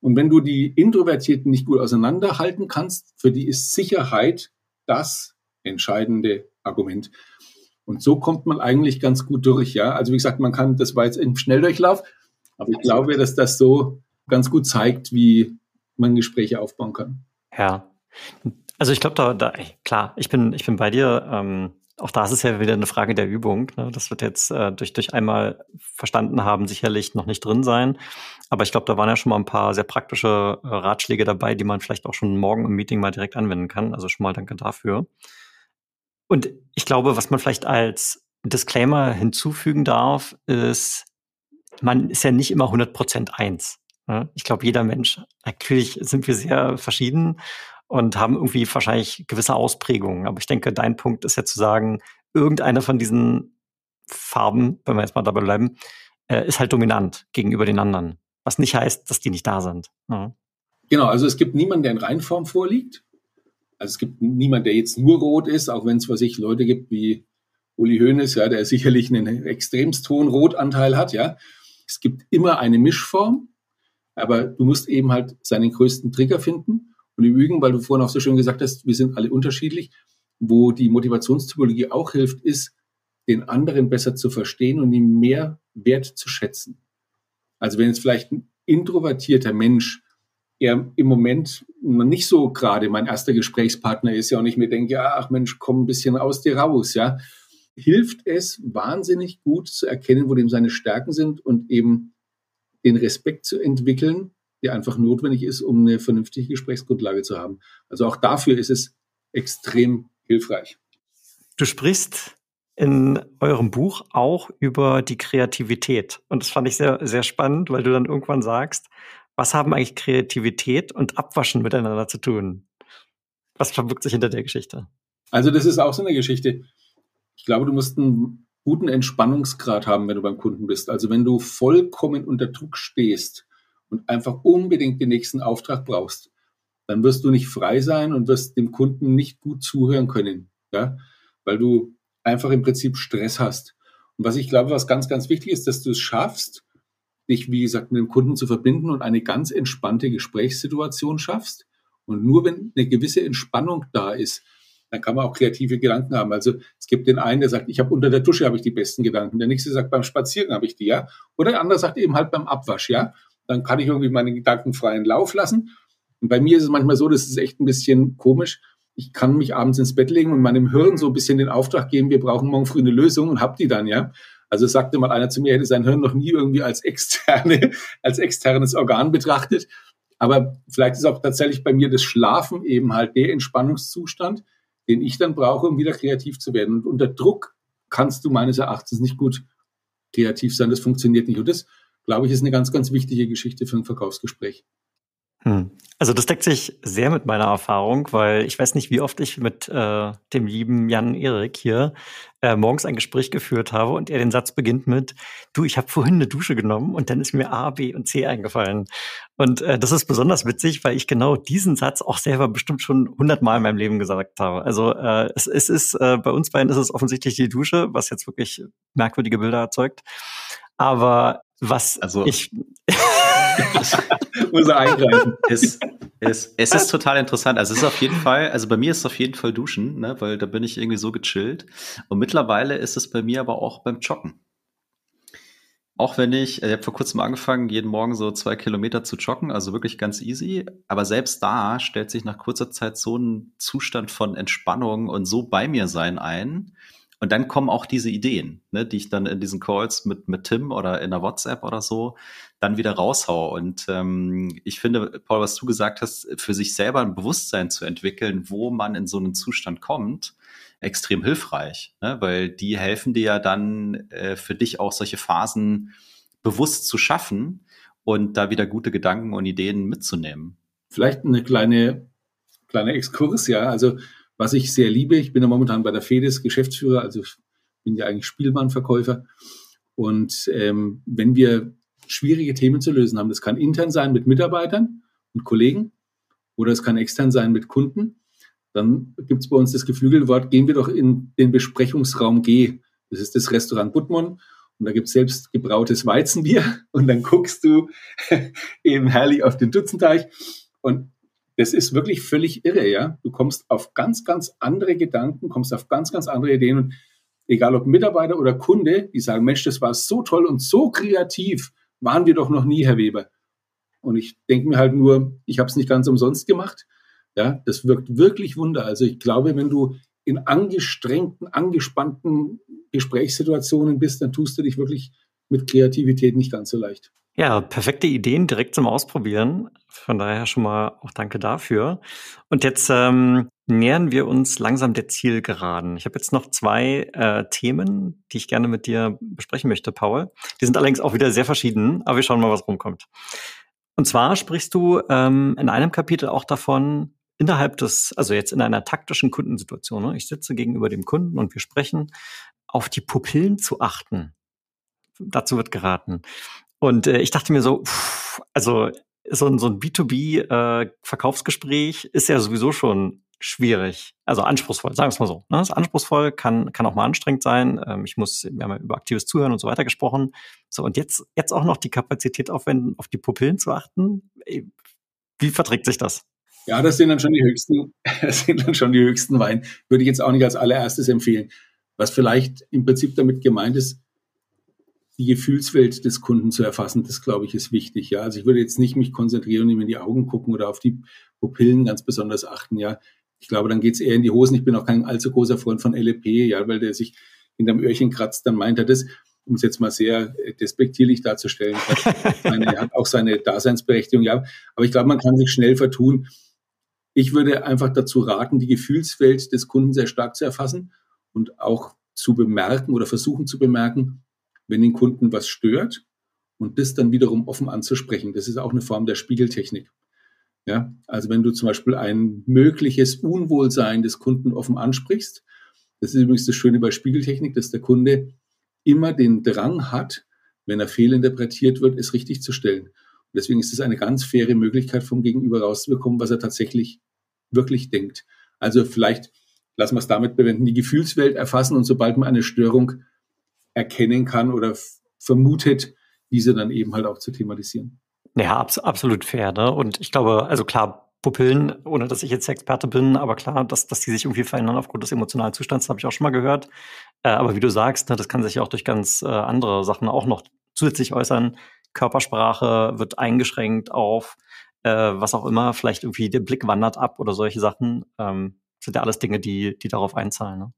Und wenn du die Introvertierten nicht gut auseinanderhalten kannst, für die ist Sicherheit das entscheidende Argument. Und so kommt man eigentlich ganz gut durch, ja. Also wie gesagt, man kann, das war jetzt im Schnelldurchlauf, aber ich glaube, dass das so ganz gut zeigt, wie man Gespräche aufbauen kann. Ja. Also ich glaube da, da, klar, ich bin, ich bin bei dir. Ähm, auch da ist es ja wieder eine Frage der Übung. Ne? Das wird jetzt äh, durch, durch einmal verstanden haben sicherlich noch nicht drin sein. Aber ich glaube, da waren ja schon mal ein paar sehr praktische äh, Ratschläge dabei, die man vielleicht auch schon morgen im Meeting mal direkt anwenden kann. Also schon mal danke dafür. Und ich glaube, was man vielleicht als Disclaimer hinzufügen darf, ist, man ist ja nicht immer 100% eins. Ne? Ich glaube, jeder Mensch, natürlich sind wir sehr verschieden und haben irgendwie wahrscheinlich gewisse Ausprägungen. Aber ich denke, dein Punkt ist ja zu sagen, irgendeine von diesen Farben, wenn wir jetzt mal dabei bleiben, äh, ist halt dominant gegenüber den anderen. Was nicht heißt, dass die nicht da sind. Ja. Genau, also es gibt niemanden, der in Reinform vorliegt. Also es gibt niemanden, der jetzt nur rot ist, auch wenn es, was ich, Leute gibt wie Uli Hoeneß, ja, der sicherlich einen extremst hohen Rotanteil hat, ja. Es gibt immer eine Mischform, aber du musst eben halt seinen größten Trigger finden und im Übrigen, weil du vorhin auch so schön gesagt hast, wir sind alle unterschiedlich, wo die Motivationstypologie auch hilft, ist, den anderen besser zu verstehen und ihm mehr Wert zu schätzen. Also wenn jetzt vielleicht ein introvertierter Mensch er im Moment nicht so gerade mein erster Gesprächspartner ist, ja, und ich mir denke, ach Mensch, komm ein bisschen aus dir raus, ja, hilft es wahnsinnig gut zu erkennen, wo dem seine Stärken sind und eben den Respekt zu entwickeln die einfach notwendig ist, um eine vernünftige Gesprächsgrundlage zu haben. Also auch dafür ist es extrem hilfreich. Du sprichst in eurem Buch auch über die Kreativität. Und das fand ich sehr, sehr spannend, weil du dann irgendwann sagst, was haben eigentlich Kreativität und Abwaschen miteinander zu tun? Was verbirgt sich hinter der Geschichte? Also das ist auch so eine Geschichte. Ich glaube, du musst einen guten Entspannungsgrad haben, wenn du beim Kunden bist. Also wenn du vollkommen unter Druck stehst, und einfach unbedingt den nächsten Auftrag brauchst, dann wirst du nicht frei sein und wirst dem Kunden nicht gut zuhören können, ja, weil du einfach im Prinzip Stress hast. Und was ich glaube, was ganz, ganz wichtig ist, dass du es schaffst, dich, wie gesagt, mit dem Kunden zu verbinden und eine ganz entspannte Gesprächssituation schaffst. Und nur wenn eine gewisse Entspannung da ist, dann kann man auch kreative Gedanken haben. Also es gibt den einen, der sagt, ich habe unter der Dusche habe ich die besten Gedanken. Der nächste sagt, beim Spazieren habe ich die, ja. Oder der andere sagt eben halt beim Abwasch, ja dann kann ich irgendwie meinen Gedanken freien Lauf lassen. Und bei mir ist es manchmal so, das ist echt ein bisschen komisch. Ich kann mich abends ins Bett legen und meinem Hirn so ein bisschen den Auftrag geben, wir brauchen morgen früh eine Lösung und hab die dann, ja. Also sagte mal einer zu mir, hätte sein Hirn noch nie irgendwie als externe, als externes Organ betrachtet. Aber vielleicht ist auch tatsächlich bei mir das Schlafen eben halt der Entspannungszustand, den ich dann brauche, um wieder kreativ zu werden. Und unter Druck kannst du meines Erachtens nicht gut kreativ sein. Das funktioniert nicht. Und das glaube ich, ist eine ganz, ganz wichtige Geschichte für ein Verkaufsgespräch. Hm. Also das deckt sich sehr mit meiner Erfahrung, weil ich weiß nicht, wie oft ich mit äh, dem lieben Jan Erik hier äh, morgens ein Gespräch geführt habe und er den Satz beginnt mit, du, ich habe vorhin eine Dusche genommen und dann ist mir A, B und C eingefallen. Und äh, das ist besonders witzig, weil ich genau diesen Satz auch selber bestimmt schon hundertmal in meinem Leben gesagt habe. Also äh, es, es ist, äh, bei uns beiden ist es offensichtlich die Dusche, was jetzt wirklich merkwürdige Bilder erzeugt. Aber was also, ich muss er eingreifen. Es, es, es ist total interessant. Also es ist auf jeden Fall, also bei mir ist es auf jeden Fall Duschen, ne, weil da bin ich irgendwie so gechillt. Und mittlerweile ist es bei mir aber auch beim Joggen. Auch wenn ich, ich habe vor kurzem angefangen, jeden Morgen so zwei Kilometer zu joggen, also wirklich ganz easy. Aber selbst da stellt sich nach kurzer Zeit so ein Zustand von Entspannung und so bei mir sein ein, und dann kommen auch diese Ideen, ne, die ich dann in diesen Calls mit, mit Tim oder in der WhatsApp oder so dann wieder raushaue. Und ähm, ich finde, Paul, was du gesagt hast, für sich selber ein Bewusstsein zu entwickeln, wo man in so einen Zustand kommt, extrem hilfreich, ne? weil die helfen dir ja dann äh, für dich auch solche Phasen bewusst zu schaffen und da wieder gute Gedanken und Ideen mitzunehmen. Vielleicht eine kleine, kleine Exkurs, ja. Also was ich sehr liebe. Ich bin ja momentan bei der FEDES Geschäftsführer, also ich bin ja eigentlich Spielmannverkäufer. Und ähm, wenn wir schwierige Themen zu lösen haben, das kann intern sein mit Mitarbeitern und Kollegen oder es kann extern sein mit Kunden, dann gibt es bei uns das Geflügelwort, gehen wir doch in den Besprechungsraum G. Das ist das Restaurant Buttmann. Und da gibt es selbst gebrautes Weizenbier und dann guckst du eben herrlich auf den Dutzenteich. Und das ist wirklich völlig irre, ja. Du kommst auf ganz, ganz andere Gedanken, kommst auf ganz, ganz andere Ideen und egal ob Mitarbeiter oder Kunde, die sagen, Mensch, das war so toll und so kreativ, waren wir doch noch nie, Herr Weber. Und ich denke mir halt nur, ich habe es nicht ganz umsonst gemacht. Ja, das wirkt wirklich Wunder. Also ich glaube, wenn du in angestrengten, angespannten Gesprächssituationen bist, dann tust du dich wirklich mit Kreativität nicht ganz so leicht. Ja, perfekte Ideen direkt zum Ausprobieren. Von daher schon mal auch danke dafür. Und jetzt ähm, nähern wir uns langsam der Zielgeraden. Ich habe jetzt noch zwei äh, Themen, die ich gerne mit dir besprechen möchte, Paul. Die sind allerdings auch wieder sehr verschieden, aber wir schauen mal, was rumkommt. Und zwar sprichst du ähm, in einem Kapitel auch davon, innerhalb des, also jetzt in einer taktischen Kundensituation, ne? ich sitze gegenüber dem Kunden und wir sprechen, auf die Pupillen zu achten. Dazu wird geraten. Und äh, ich dachte mir so, pff, also so ein, so ein B2B-Verkaufsgespräch äh, ist ja sowieso schon schwierig, also anspruchsvoll, sagen wir es mal so. Ne? Ist anspruchsvoll, kann, kann auch mal anstrengend sein. Ähm, ich muss, wir haben ja über aktives Zuhören und so weiter gesprochen. So, und jetzt, jetzt auch noch die Kapazität aufwenden, auf die Pupillen zu achten. Wie verträgt sich das? Ja, das sind dann schon die höchsten, das sind dann schon die höchsten Wein. Würde ich jetzt auch nicht als allererstes empfehlen. Was vielleicht im Prinzip damit gemeint ist, die Gefühlswelt des Kunden zu erfassen, das glaube ich ist wichtig. Ja, also ich würde jetzt nicht mich konzentrieren und ihm in die Augen gucken oder auf die Pupillen ganz besonders achten. Ja, ich glaube, dann geht's eher in die Hosen. Ich bin auch kein allzu großer Freund von LEP, ja, weil der sich in dem Öhrchen kratzt, dann meint er das, um es jetzt mal sehr despektierlich darzustellen, hat, seine, hat auch seine Daseinsberechtigung, ja. Aber ich glaube, man kann sich schnell vertun. Ich würde einfach dazu raten, die Gefühlswelt des Kunden sehr stark zu erfassen und auch zu bemerken oder versuchen zu bemerken, wenn den Kunden was stört und das dann wiederum offen anzusprechen. Das ist auch eine Form der Spiegeltechnik. Ja, also wenn du zum Beispiel ein mögliches Unwohlsein des Kunden offen ansprichst, das ist übrigens das Schöne bei Spiegeltechnik, dass der Kunde immer den Drang hat, wenn er fehlinterpretiert wird, es richtig zu stellen. Und deswegen ist es eine ganz faire Möglichkeit vom Gegenüber rauszubekommen, was er tatsächlich wirklich denkt. Also vielleicht lassen wir es damit bewenden, die Gefühlswelt erfassen und sobald man eine Störung erkennen kann oder vermutet, diese dann eben halt auch zu thematisieren. Ja, abs absolut fair. Ne? Und ich glaube, also klar, Pupillen, ohne dass ich jetzt Experte bin, aber klar, dass, dass die sich irgendwie verändern aufgrund des emotionalen Zustands, habe ich auch schon mal gehört. Äh, aber wie du sagst, ne, das kann sich ja auch durch ganz äh, andere Sachen auch noch zusätzlich äußern. Körpersprache wird eingeschränkt auf äh, was auch immer, vielleicht irgendwie der Blick wandert ab oder solche Sachen. Ähm, sind ja alles Dinge, die, die darauf einzahlen. Ne?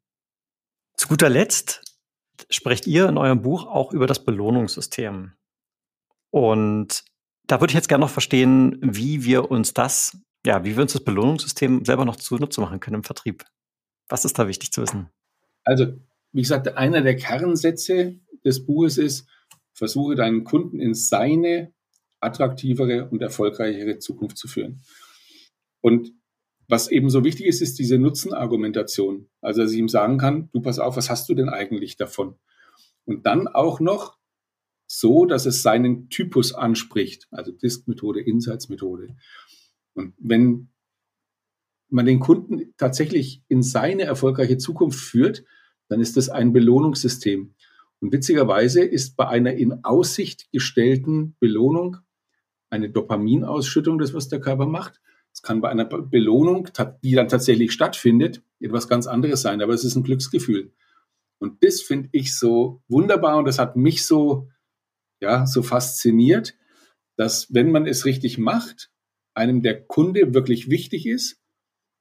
Zu guter Letzt sprecht ihr in eurem Buch auch über das Belohnungssystem. Und da würde ich jetzt gerne noch verstehen, wie wir uns das, ja, wie wir uns das Belohnungssystem selber noch zunutze machen können im Vertrieb. Was ist da wichtig zu wissen? Also, wie gesagt, einer der Kernsätze des Buches ist, versuche deinen Kunden in seine attraktivere und erfolgreichere Zukunft zu führen. Und was eben so wichtig ist, ist diese Nutzenargumentation. Also, dass ich ihm sagen kann, du pass auf, was hast du denn eigentlich davon? Und dann auch noch so, dass es seinen Typus anspricht, also Disk-Methode, Insights-Methode. Und wenn man den Kunden tatsächlich in seine erfolgreiche Zukunft führt, dann ist das ein Belohnungssystem. Und witzigerweise ist bei einer in Aussicht gestellten Belohnung eine Dopaminausschüttung, das was der Körper macht. Es kann bei einer Belohnung, die dann tatsächlich stattfindet, etwas ganz anderes sein, aber es ist ein Glücksgefühl. Und das finde ich so wunderbar und das hat mich so, ja, so fasziniert, dass wenn man es richtig macht, einem der Kunde wirklich wichtig ist.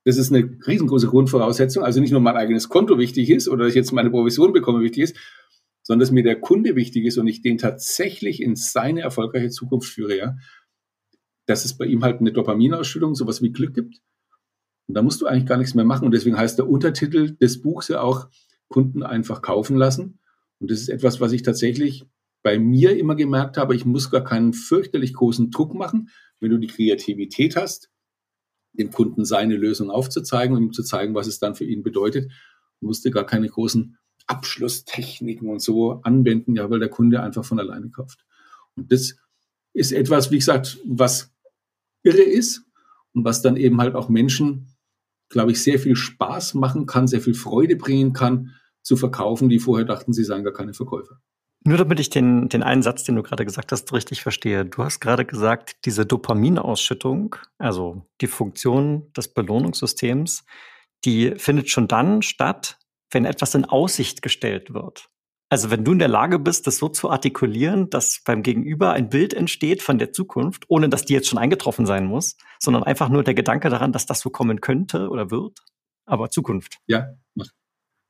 Das ist eine riesengroße Grundvoraussetzung. Also nicht nur mein eigenes Konto wichtig ist oder dass ich jetzt meine Provision bekomme wichtig ist, sondern dass mir der Kunde wichtig ist und ich den tatsächlich in seine erfolgreiche Zukunft führe, ja dass es bei ihm halt eine Dopaminausschüttung, sowas wie Glück gibt. Und da musst du eigentlich gar nichts mehr machen. Und deswegen heißt der Untertitel des Buchs ja auch Kunden einfach kaufen lassen. Und das ist etwas, was ich tatsächlich bei mir immer gemerkt habe. Ich muss gar keinen fürchterlich großen Druck machen, wenn du die Kreativität hast, dem Kunden seine Lösung aufzuzeigen und ihm zu zeigen, was es dann für ihn bedeutet. Du musst dir gar keine großen Abschlusstechniken und so anwenden, ja, weil der Kunde einfach von alleine kauft. Und das ist etwas, wie gesagt, was irre ist und was dann eben halt auch Menschen, glaube ich, sehr viel Spaß machen kann, sehr viel Freude bringen kann, zu verkaufen, die vorher dachten, sie seien gar keine Verkäufer. Nur damit ich den, den einen Satz, den du gerade gesagt hast, richtig verstehe. Du hast gerade gesagt, diese Dopaminausschüttung, also die Funktion des Belohnungssystems, die findet schon dann statt, wenn etwas in Aussicht gestellt wird. Also wenn du in der Lage bist, das so zu artikulieren, dass beim Gegenüber ein Bild entsteht von der Zukunft, ohne dass die jetzt schon eingetroffen sein muss, sondern einfach nur der Gedanke daran, dass das so kommen könnte oder wird. aber Zukunft. Ja, macht,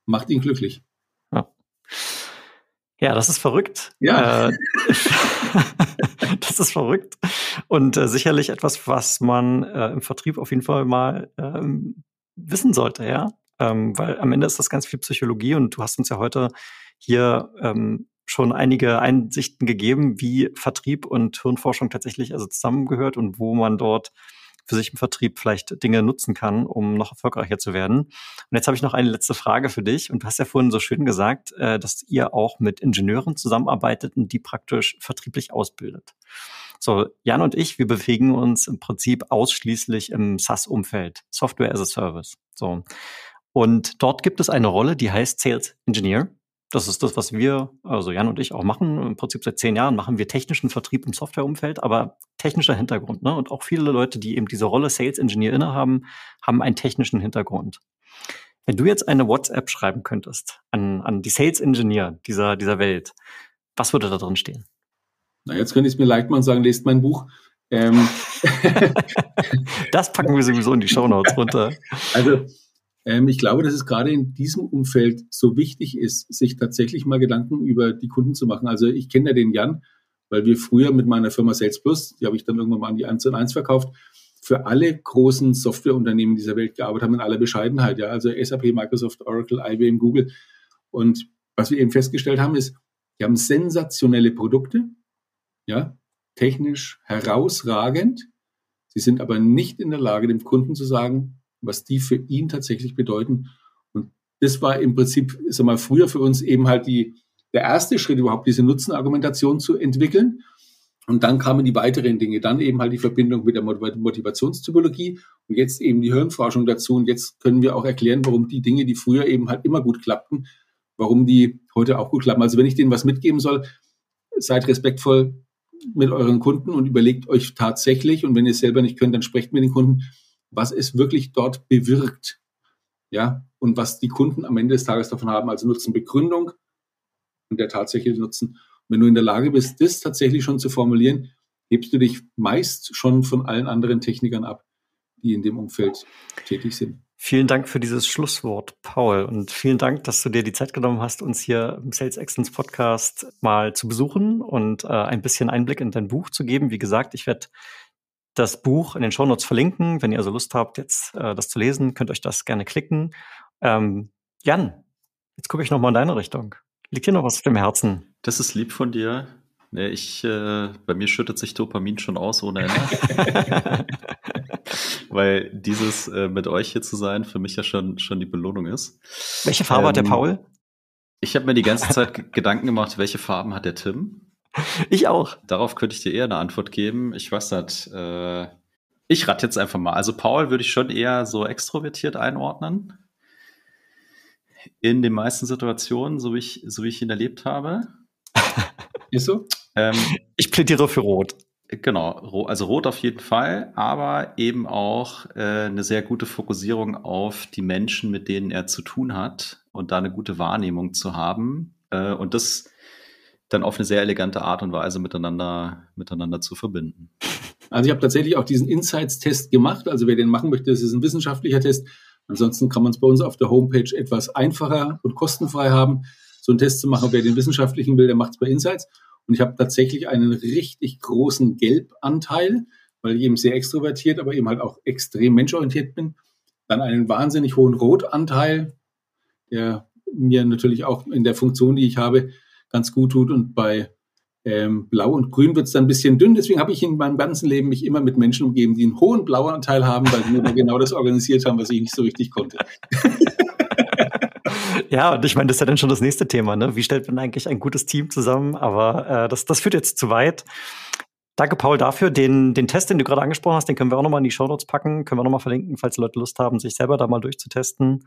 macht ihn glücklich. Ja. Ja, das ist verrückt. Ja. Äh, das ist verrückt. Und äh, sicherlich etwas, was man äh, im Vertrieb auf jeden Fall mal ähm, wissen sollte, ja. Ähm, weil am Ende ist das ganz viel Psychologie und du hast uns ja heute hier ähm, schon einige Einsichten gegeben, wie Vertrieb und Hirnforschung tatsächlich also zusammengehört und wo man dort für sich im Vertrieb vielleicht Dinge nutzen kann, um noch erfolgreicher zu werden. Und jetzt habe ich noch eine letzte Frage für dich. Und du hast ja vorhin so schön gesagt, äh, dass ihr auch mit Ingenieuren zusammenarbeitet und die praktisch vertrieblich ausbildet. So, Jan und ich, wir bewegen uns im Prinzip ausschließlich im SaaS-Umfeld, Software as a Service. So. Und dort gibt es eine Rolle, die heißt Sales Engineer. Das ist das, was wir, also Jan und ich auch machen. Im Prinzip seit zehn Jahren machen wir technischen Vertrieb im Softwareumfeld, aber technischer Hintergrund. Ne? Und auch viele Leute, die eben diese Rolle Sales Engineer innehaben, haben einen technischen Hintergrund. Wenn du jetzt eine WhatsApp schreiben könntest an, an die Sales Engineer dieser, dieser Welt, was würde da drin stehen? Na, jetzt könnte ich es mir leicht machen und sagen, lest mein Buch. Ähm. das packen wir sowieso in die Show Notes runter. Also, ich glaube, dass es gerade in diesem Umfeld so wichtig ist, sich tatsächlich mal Gedanken über die Kunden zu machen. Also ich kenne ja den Jan, weil wir früher mit meiner Firma Sales Plus, die habe ich dann irgendwann mal an die 1 und 1 verkauft, für alle großen Softwareunternehmen dieser Welt gearbeitet haben in aller Bescheidenheit. Ja, also SAP, Microsoft, Oracle, IBM, Google. Und was wir eben festgestellt haben, ist, die haben sensationelle Produkte, ja, technisch herausragend. Sie sind aber nicht in der Lage, dem Kunden zu sagen, was die für ihn tatsächlich bedeuten. Und das war im Prinzip, sag mal, früher für uns eben halt die, der erste Schritt überhaupt, diese Nutzenargumentation zu entwickeln. Und dann kamen die weiteren Dinge, dann eben halt die Verbindung mit der Motivationstypologie und jetzt eben die Hirnforschung dazu. Und jetzt können wir auch erklären, warum die Dinge, die früher eben halt immer gut klappten, warum die heute auch gut klappen. Also wenn ich denen was mitgeben soll, seid respektvoll mit euren Kunden und überlegt euch tatsächlich, und wenn ihr es selber nicht könnt, dann sprecht mit den Kunden, was es wirklich dort bewirkt. Ja, und was die Kunden am Ende des Tages davon haben, also Nutzenbegründung und der tatsächliche Nutzen. Und wenn du in der Lage bist, das tatsächlich schon zu formulieren, hebst du dich meist schon von allen anderen Technikern ab, die in dem Umfeld tätig sind. Vielen Dank für dieses Schlusswort, Paul. Und vielen Dank, dass du dir die Zeit genommen hast, uns hier im Sales Excellence Podcast mal zu besuchen und äh, ein bisschen Einblick in dein Buch zu geben. Wie gesagt, ich werde das Buch in den Shownotes verlinken. Wenn ihr also Lust habt, jetzt äh, das zu lesen, könnt euch das gerne klicken. Ähm, Jan, jetzt gucke ich noch mal in deine Richtung. Liegt hier noch was auf dem Herzen? Das ist lieb von dir. Nee, ich, äh, bei mir schüttet sich Dopamin schon aus ohne Ende. Weil dieses äh, mit euch hier zu sein für mich ja schon, schon die Belohnung ist. Welche Farbe ähm, hat der ähm, Paul? Ich habe mir die ganze Zeit Gedanken gemacht, welche Farben hat der Tim? Ich auch. Darauf könnte ich dir eher eine Antwort geben. Ich weiß nicht. Äh, ich rate jetzt einfach mal. Also Paul würde ich schon eher so extrovertiert einordnen. In den meisten Situationen, so wie ich, so wie ich ihn erlebt habe. Ist so? Ähm, ich plädiere für Rot. Genau, also Rot auf jeden Fall, aber eben auch äh, eine sehr gute Fokussierung auf die Menschen, mit denen er zu tun hat und da eine gute Wahrnehmung zu haben. Äh, und das dann auf eine sehr elegante Art und Weise miteinander, miteinander zu verbinden. Also ich habe tatsächlich auch diesen Insights-Test gemacht. Also wer den machen möchte, das ist ein wissenschaftlicher Test. Ansonsten kann man es bei uns auf der Homepage etwas einfacher und kostenfrei haben, so einen Test zu machen. Wer den wissenschaftlichen will, der macht es bei Insights. Und ich habe tatsächlich einen richtig großen Gelbanteil, weil ich eben sehr extrovertiert, aber eben halt auch extrem menschorientiert bin. Dann einen wahnsinnig hohen Rotanteil, der mir natürlich auch in der Funktion, die ich habe, ganz gut tut. Und bei ähm, Blau und Grün wird es dann ein bisschen dünn. Deswegen habe ich in meinem ganzen Leben mich immer mit Menschen umgeben, die einen hohen Blauanteil haben, weil die mir genau das organisiert haben, was ich nicht so richtig konnte. Ja, und ich meine, das ist ja dann schon das nächste Thema, ne? Wie stellt man eigentlich ein gutes Team zusammen? Aber äh, das, das führt jetzt zu weit. Danke, Paul, dafür. Den, den Test, den du gerade angesprochen hast, den können wir auch nochmal in die Show Notes packen, können wir nochmal verlinken, falls Leute Lust haben, sich selber da mal durchzutesten.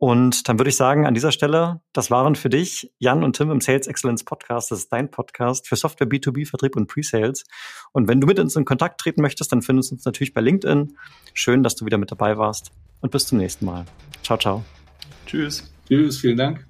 Und dann würde ich sagen, an dieser Stelle, das waren für dich Jan und Tim im Sales Excellence Podcast. Das ist dein Podcast für Software B2B, Vertrieb und Pre-Sales. Und wenn du mit uns in Kontakt treten möchtest, dann findest du uns natürlich bei LinkedIn. Schön, dass du wieder mit dabei warst. Und bis zum nächsten Mal. Ciao, ciao. Tschüss. Tschüss, vielen Dank.